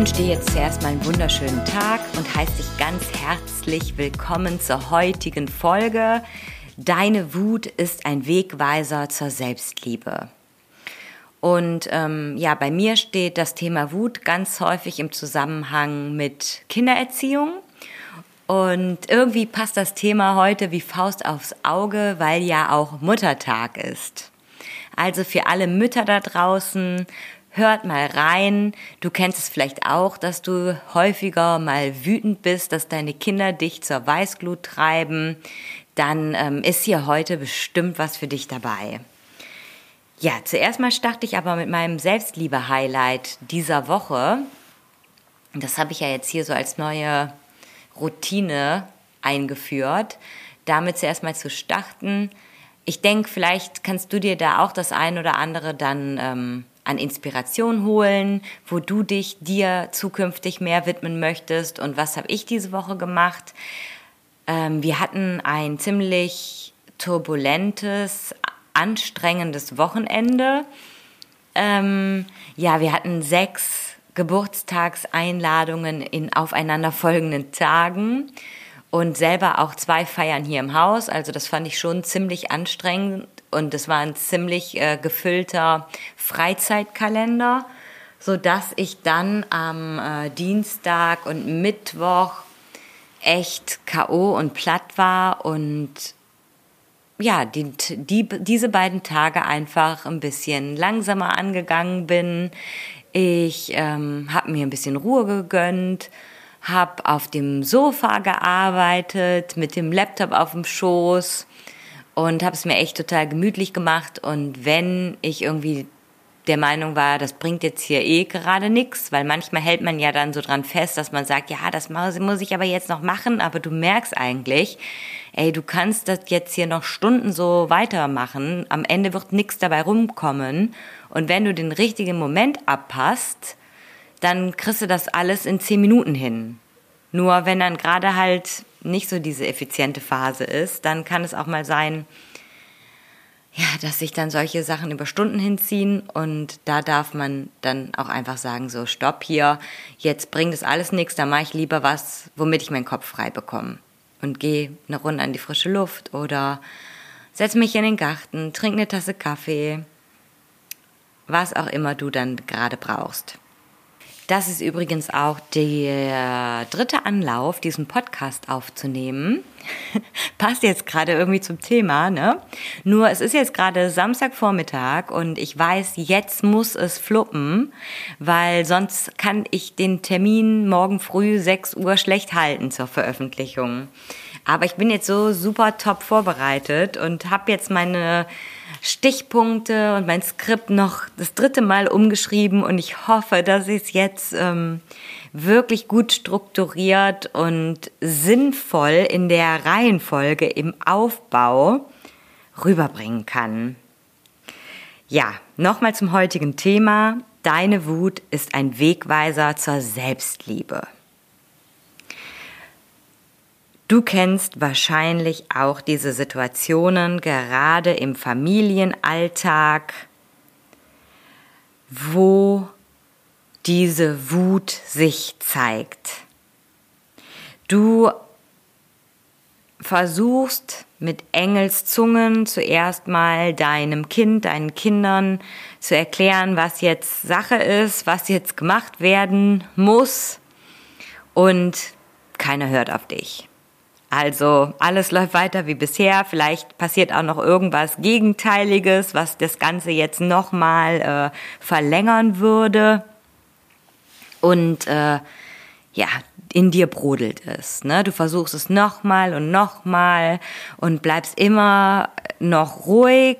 Wünsche dir jetzt zuerst mal einen wunderschönen Tag und heiße dich ganz herzlich willkommen zur heutigen Folge. Deine Wut ist ein Wegweiser zur Selbstliebe. Und ähm, ja, bei mir steht das Thema Wut ganz häufig im Zusammenhang mit Kindererziehung. Und irgendwie passt das Thema heute wie Faust aufs Auge, weil ja auch Muttertag ist. Also für alle Mütter da draußen, hört mal rein. Du kennst es vielleicht auch, dass du häufiger mal wütend bist, dass deine Kinder dich zur Weißglut treiben. Dann ähm, ist hier heute bestimmt was für dich dabei. Ja, zuerst mal starte ich aber mit meinem Selbstliebe-Highlight dieser Woche. Das habe ich ja jetzt hier so als neue Routine eingeführt. Damit zuerst mal zu starten. Ich denke, vielleicht kannst du dir da auch das ein oder andere dann ähm, an Inspiration holen, wo du dich dir zukünftig mehr widmen möchtest und was habe ich diese Woche gemacht. Ähm, wir hatten ein ziemlich turbulentes, anstrengendes Wochenende. Ähm, ja, wir hatten sechs Geburtstagseinladungen in aufeinanderfolgenden Tagen und selber auch zwei Feiern hier im Haus. Also das fand ich schon ziemlich anstrengend und es war ein ziemlich äh, gefüllter Freizeitkalender, so dass ich dann am äh, Dienstag und Mittwoch echt KO und platt war und ja, die, die, diese beiden Tage einfach ein bisschen langsamer angegangen bin. Ich ähm, habe mir ein bisschen Ruhe gegönnt, habe auf dem Sofa gearbeitet, mit dem Laptop auf dem Schoß und habe es mir echt total gemütlich gemacht. Und wenn ich irgendwie der Meinung war, das bringt jetzt hier eh gerade nichts, weil manchmal hält man ja dann so dran fest, dass man sagt, ja, das muss ich aber jetzt noch machen, aber du merkst eigentlich, ey, du kannst das jetzt hier noch Stunden so weitermachen, am Ende wird nichts dabei rumkommen und wenn du den richtigen Moment abpasst, dann kriegst du das alles in zehn Minuten hin. Nur wenn dann gerade halt nicht so diese effiziente Phase ist, dann kann es auch mal sein, ja, dass sich dann solche Sachen über Stunden hinziehen und da darf man dann auch einfach sagen, so stopp hier, jetzt bringt es alles nichts, da mache ich lieber was, womit ich meinen Kopf frei bekomme und gehe eine Runde an die frische Luft oder setz mich in den Garten, trink eine Tasse Kaffee, was auch immer du dann gerade brauchst. Das ist übrigens auch der dritte Anlauf, diesen Podcast aufzunehmen. Passt jetzt gerade irgendwie zum Thema, ne? Nur es ist jetzt gerade Samstagvormittag und ich weiß, jetzt muss es fluppen, weil sonst kann ich den Termin morgen früh 6 Uhr schlecht halten zur Veröffentlichung. Aber ich bin jetzt so super top vorbereitet und habe jetzt meine Stichpunkte und mein Skript noch das dritte Mal umgeschrieben und ich hoffe, dass ich es jetzt ähm, wirklich gut strukturiert und sinnvoll in der Reihenfolge im Aufbau rüberbringen kann. Ja, nochmal zum heutigen Thema. Deine Wut ist ein Wegweiser zur Selbstliebe. Du kennst wahrscheinlich auch diese Situationen, gerade im Familienalltag, wo diese Wut sich zeigt. Du versuchst mit Engelszungen zuerst mal deinem Kind, deinen Kindern zu erklären, was jetzt Sache ist, was jetzt gemacht werden muss und keiner hört auf dich. Also alles läuft weiter wie bisher. Vielleicht passiert auch noch irgendwas Gegenteiliges, was das Ganze jetzt nochmal äh, verlängern würde. Und äh, ja, in dir brodelt es. Ne? Du versuchst es nochmal und nochmal und bleibst immer noch ruhig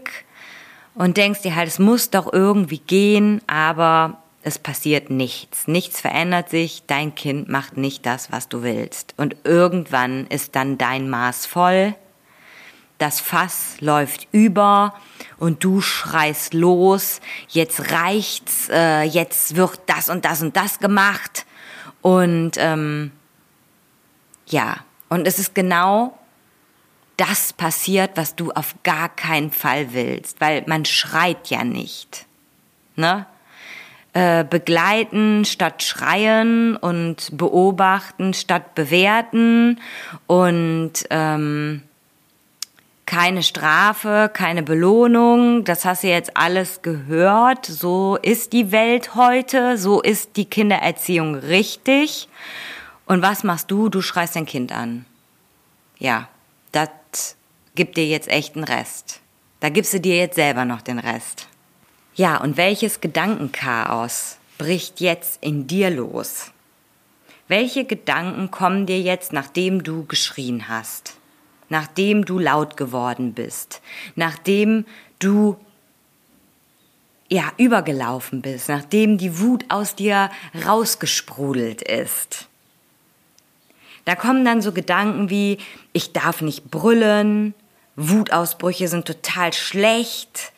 und denkst dir halt, es muss doch irgendwie gehen, aber es passiert nichts. Nichts verändert sich. Dein Kind macht nicht das, was du willst. Und irgendwann ist dann dein Maß voll. Das Fass läuft über und du schreist los. Jetzt reicht's. Äh, jetzt wird das und das und das gemacht. Und ähm, ja, und es ist genau das passiert, was du auf gar keinen Fall willst, weil man schreit ja nicht. Ne? Äh, begleiten statt schreien und beobachten statt bewerten und ähm, keine Strafe, keine Belohnung, das hast du jetzt alles gehört. So ist die Welt heute, so ist die Kindererziehung richtig. Und was machst du? Du schreist dein Kind an. Ja, das gibt dir jetzt echt einen Rest. Da gibst du dir jetzt selber noch den Rest. Ja, und welches Gedankenchaos bricht jetzt in dir los? Welche Gedanken kommen dir jetzt, nachdem du geschrien hast? Nachdem du laut geworden bist? Nachdem du ja, übergelaufen bist, nachdem die Wut aus dir rausgesprudelt ist. Da kommen dann so Gedanken wie, ich darf nicht brüllen, Wutausbrüche sind total schlecht,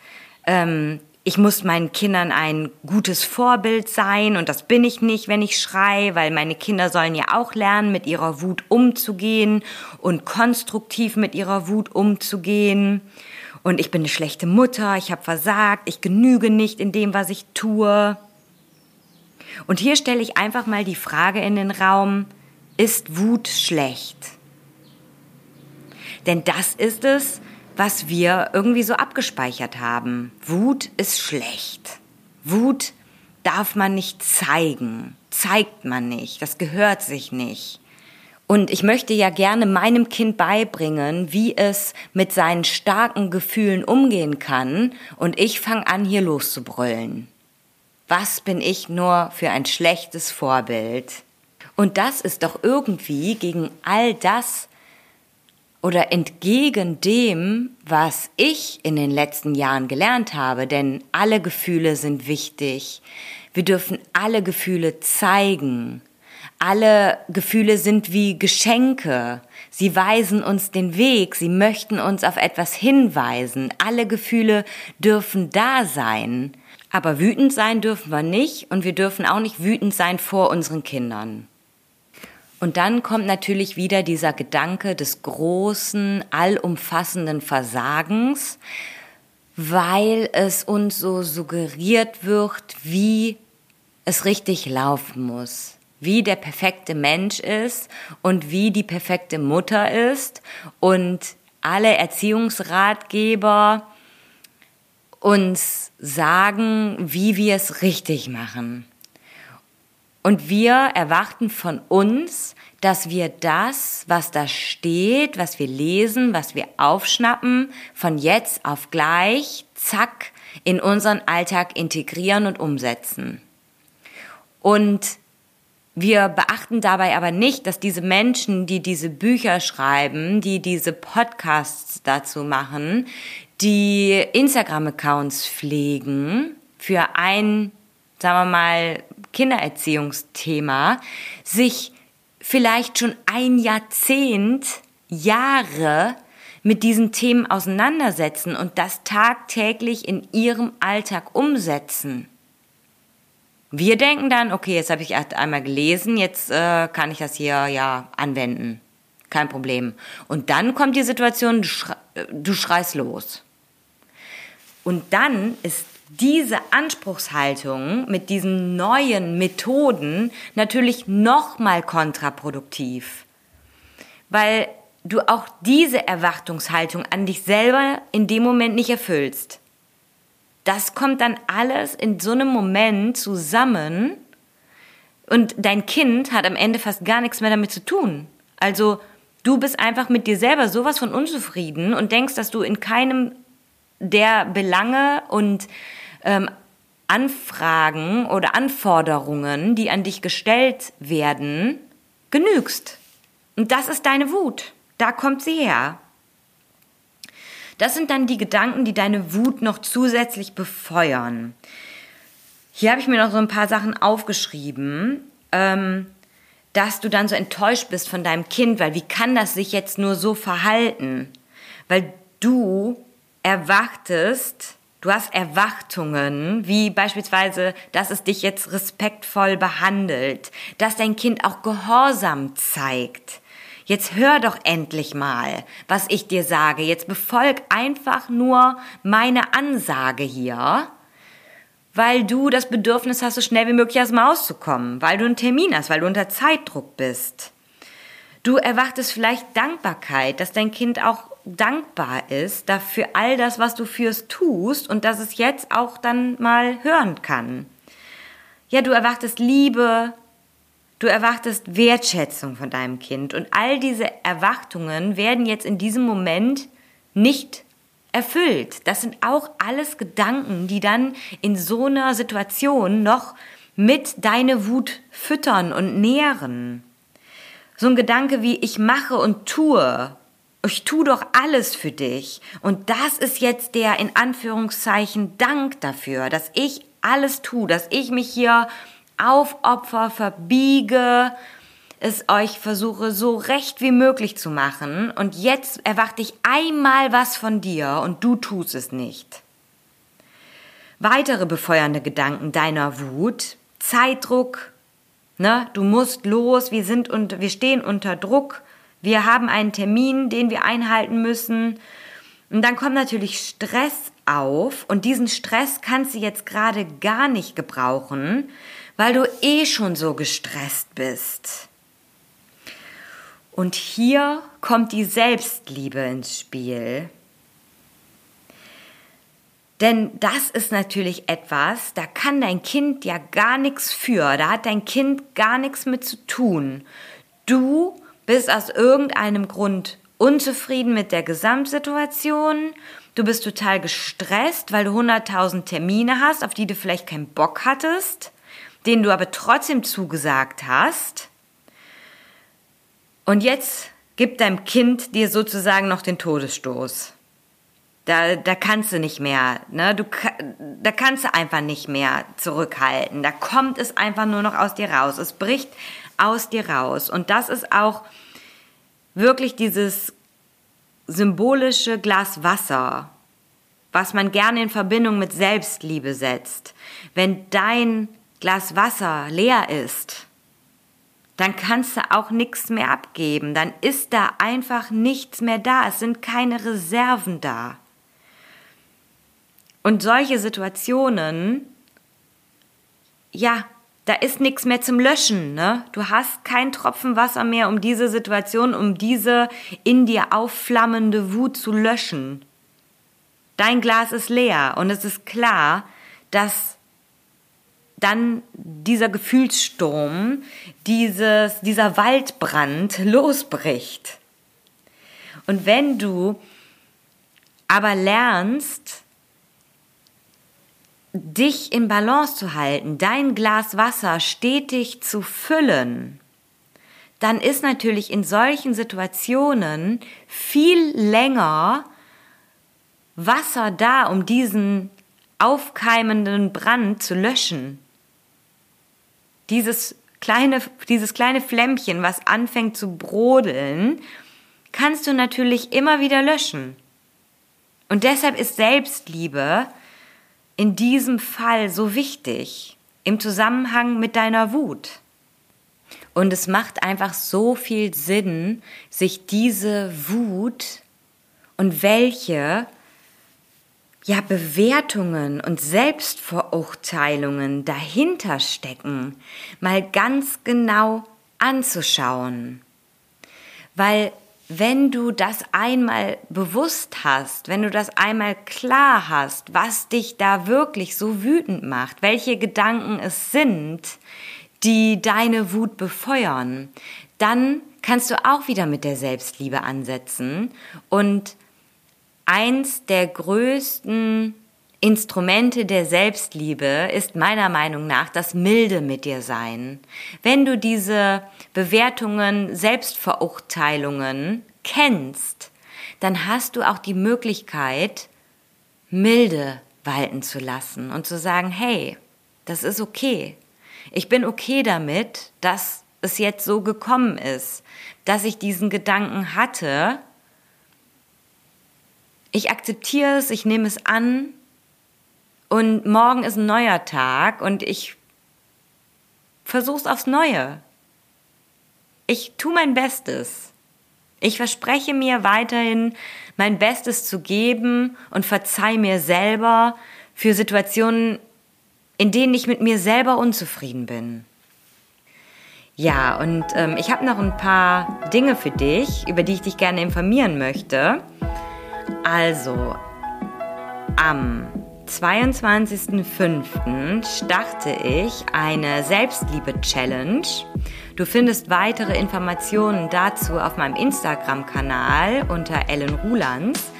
ähm, ich muss meinen Kindern ein gutes Vorbild sein und das bin ich nicht, wenn ich schrei, weil meine Kinder sollen ja auch lernen, mit ihrer Wut umzugehen und konstruktiv mit ihrer Wut umzugehen. Und ich bin eine schlechte Mutter, ich habe versagt, ich genüge nicht in dem, was ich tue. Und hier stelle ich einfach mal die Frage in den Raum, ist Wut schlecht? Denn das ist es, was wir irgendwie so abgespeichert haben. Wut ist schlecht. Wut darf man nicht zeigen, zeigt man nicht, das gehört sich nicht. Und ich möchte ja gerne meinem Kind beibringen, wie es mit seinen starken Gefühlen umgehen kann, und ich fange an, hier loszubrüllen. Was bin ich nur für ein schlechtes Vorbild? Und das ist doch irgendwie gegen all das, oder entgegen dem, was ich in den letzten Jahren gelernt habe, denn alle Gefühle sind wichtig. Wir dürfen alle Gefühle zeigen. Alle Gefühle sind wie Geschenke. Sie weisen uns den Weg. Sie möchten uns auf etwas hinweisen. Alle Gefühle dürfen da sein. Aber wütend sein dürfen wir nicht und wir dürfen auch nicht wütend sein vor unseren Kindern. Und dann kommt natürlich wieder dieser Gedanke des großen, allumfassenden Versagens, weil es uns so suggeriert wird, wie es richtig laufen muss, wie der perfekte Mensch ist und wie die perfekte Mutter ist und alle Erziehungsratgeber uns sagen, wie wir es richtig machen. Und wir erwarten von uns, dass wir das, was da steht, was wir lesen, was wir aufschnappen, von jetzt auf gleich, zack, in unseren Alltag integrieren und umsetzen. Und wir beachten dabei aber nicht, dass diese Menschen, die diese Bücher schreiben, die diese Podcasts dazu machen, die Instagram-Accounts pflegen für ein, sagen wir mal, Kindererziehungsthema sich vielleicht schon ein Jahrzehnt, Jahre mit diesen Themen auseinandersetzen und das tagtäglich in ihrem Alltag umsetzen. Wir denken dann, okay, jetzt habe ich einmal gelesen, jetzt äh, kann ich das hier ja anwenden. Kein Problem. Und dann kommt die Situation, du, schrei du schreist los. Und dann ist diese Anspruchshaltung mit diesen neuen Methoden natürlich nochmal kontraproduktiv, weil du auch diese Erwartungshaltung an dich selber in dem Moment nicht erfüllst. Das kommt dann alles in so einem Moment zusammen und dein Kind hat am Ende fast gar nichts mehr damit zu tun. Also du bist einfach mit dir selber sowas von unzufrieden und denkst, dass du in keinem der Belange und ähm, Anfragen oder Anforderungen, die an dich gestellt werden, genügst. Und das ist deine Wut. Da kommt sie her. Das sind dann die Gedanken, die deine Wut noch zusätzlich befeuern. Hier habe ich mir noch so ein paar Sachen aufgeschrieben, ähm, dass du dann so enttäuscht bist von deinem Kind, weil wie kann das sich jetzt nur so verhalten? Weil du erwartest, du hast Erwartungen, wie beispielsweise, dass es dich jetzt respektvoll behandelt, dass dein Kind auch Gehorsam zeigt. Jetzt hör doch endlich mal, was ich dir sage. Jetzt befolg einfach nur meine Ansage hier, weil du das Bedürfnis hast, so schnell wie möglich aus dem Haus zu kommen, weil du einen Termin hast, weil du unter Zeitdruck bist. Du erwartest vielleicht Dankbarkeit, dass dein Kind auch dankbar ist dafür all das, was du fürs tust und dass es jetzt auch dann mal hören kann. Ja, du erwartest Liebe, du erwartest Wertschätzung von deinem Kind und all diese Erwartungen werden jetzt in diesem Moment nicht erfüllt. Das sind auch alles Gedanken, die dann in so einer Situation noch mit deine Wut füttern und nähren. So ein Gedanke wie ich mache und tue ich tu doch alles für dich. Und das ist jetzt der in Anführungszeichen Dank dafür, dass ich alles tue, dass ich mich hier aufopfer, verbiege, es euch versuche so recht wie möglich zu machen. Und jetzt erwarte ich einmal was von dir und du tust es nicht. Weitere befeuernde Gedanken deiner Wut, Zeitdruck, ne, du musst los, wir sind und wir stehen unter Druck, wir haben einen Termin, den wir einhalten müssen. Und dann kommt natürlich Stress auf und diesen Stress kannst du jetzt gerade gar nicht gebrauchen, weil du eh schon so gestresst bist. Und hier kommt die Selbstliebe ins Spiel. Denn das ist natürlich etwas, da kann dein Kind ja gar nichts für, da hat dein Kind gar nichts mit zu tun. Du bist aus irgendeinem Grund unzufrieden mit der Gesamtsituation, du bist total gestresst, weil du 100.000 Termine hast, auf die du vielleicht keinen Bock hattest, denen du aber trotzdem zugesagt hast. Und jetzt gibt deinem Kind dir sozusagen noch den Todesstoß. Da, da kannst du nicht mehr, ne? Du, da kannst du einfach nicht mehr zurückhalten. Da kommt es einfach nur noch aus dir raus. Es bricht aus dir raus. Und das ist auch wirklich dieses symbolische Glas Wasser, was man gerne in Verbindung mit Selbstliebe setzt. Wenn dein Glas Wasser leer ist, dann kannst du auch nichts mehr abgeben. Dann ist da einfach nichts mehr da. Es sind keine Reserven da. Und solche Situationen, ja, da ist nichts mehr zum Löschen, ne? Du hast kein Tropfen Wasser mehr, um diese Situation, um diese in dir aufflammende Wut zu löschen. Dein Glas ist leer und es ist klar, dass dann dieser Gefühlssturm, dieses, dieser Waldbrand losbricht. Und wenn du aber lernst, dich in Balance zu halten, dein Glas Wasser stetig zu füllen, dann ist natürlich in solchen Situationen viel länger Wasser da, um diesen aufkeimenden Brand zu löschen. Dieses kleine, dieses kleine Flämmchen, was anfängt zu brodeln, kannst du natürlich immer wieder löschen. Und deshalb ist Selbstliebe in diesem Fall so wichtig im Zusammenhang mit deiner Wut? Und es macht einfach so viel Sinn, sich diese Wut und welche ja Bewertungen und Selbstverurteilungen dahinter stecken, mal ganz genau anzuschauen. Weil wenn du das einmal bewusst hast, wenn du das einmal klar hast, was dich da wirklich so wütend macht, welche Gedanken es sind, die deine Wut befeuern, dann kannst du auch wieder mit der Selbstliebe ansetzen und eins der größten Instrumente der Selbstliebe ist meiner Meinung nach das milde mit dir sein. Wenn du diese Bewertungen, Selbstverurteilungen kennst, dann hast du auch die Möglichkeit, milde walten zu lassen und zu sagen, hey, Das ist okay. Ich bin okay damit, dass es jetzt so gekommen ist, dass ich diesen Gedanken hatte. Ich akzeptiere es, ich nehme es an und morgen ist ein neuer Tag und ich versuche es aufs Neue. Ich tue mein Bestes. Ich verspreche mir weiterhin, mein Bestes zu geben und verzeih mir selber für Situationen, in denen ich mit mir selber unzufrieden bin. Ja, und ähm, ich habe noch ein paar Dinge für dich, über die ich dich gerne informieren möchte. Also, am 22.05. starte ich eine Selbstliebe-Challenge. Du findest weitere Informationen dazu auf meinem Instagram-Kanal unter Ellen Rulands.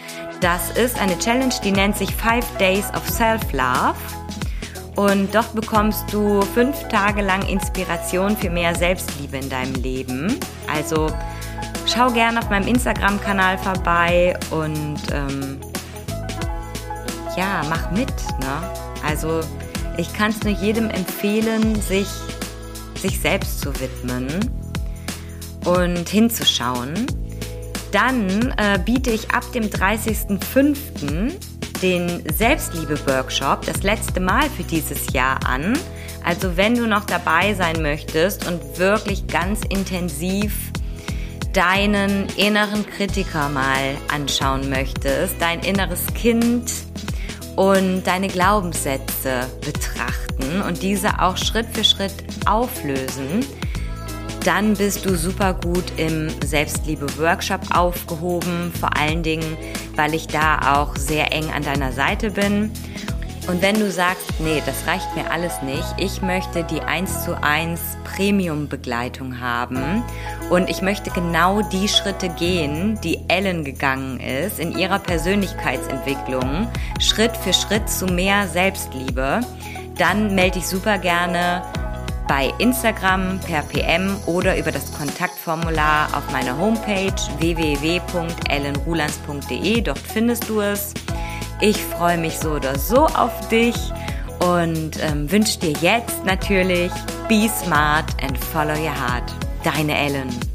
Das ist eine Challenge, die nennt sich Five Days of Self-Love. Und dort bekommst du fünf Tage lang Inspiration für mehr Selbstliebe in deinem Leben. Also schau gerne auf meinem Instagram-Kanal vorbei und ähm, ja, mach mit. Ne? Also ich kann es nur jedem empfehlen, sich, sich selbst zu widmen und hinzuschauen. Dann äh, biete ich ab dem 30.05 den Selbstliebe-Workshop das letzte Mal für dieses Jahr an. Also wenn du noch dabei sein möchtest und wirklich ganz intensiv deinen inneren Kritiker mal anschauen möchtest, dein inneres Kind und deine Glaubenssätze betrachten und diese auch Schritt für Schritt auflösen, dann bist du super gut im Selbstliebe-Workshop aufgehoben. Vor allen Dingen, weil ich da auch sehr eng an deiner Seite bin. Und wenn du sagst, nee, das reicht mir alles nicht, ich möchte die 1 zu 1 Premium-Begleitung haben und ich möchte genau die Schritte gehen, die Ellen gegangen ist in ihrer Persönlichkeitsentwicklung, Schritt für Schritt zu mehr Selbstliebe, dann melde dich super gerne bei Instagram per PM oder über das Kontaktformular auf meiner Homepage www.ellenrulands.de. Dort findest du es. Ich freue mich so oder so auf dich und ähm, wünsche dir jetzt natürlich Be Smart and Follow Your Heart. Deine Ellen.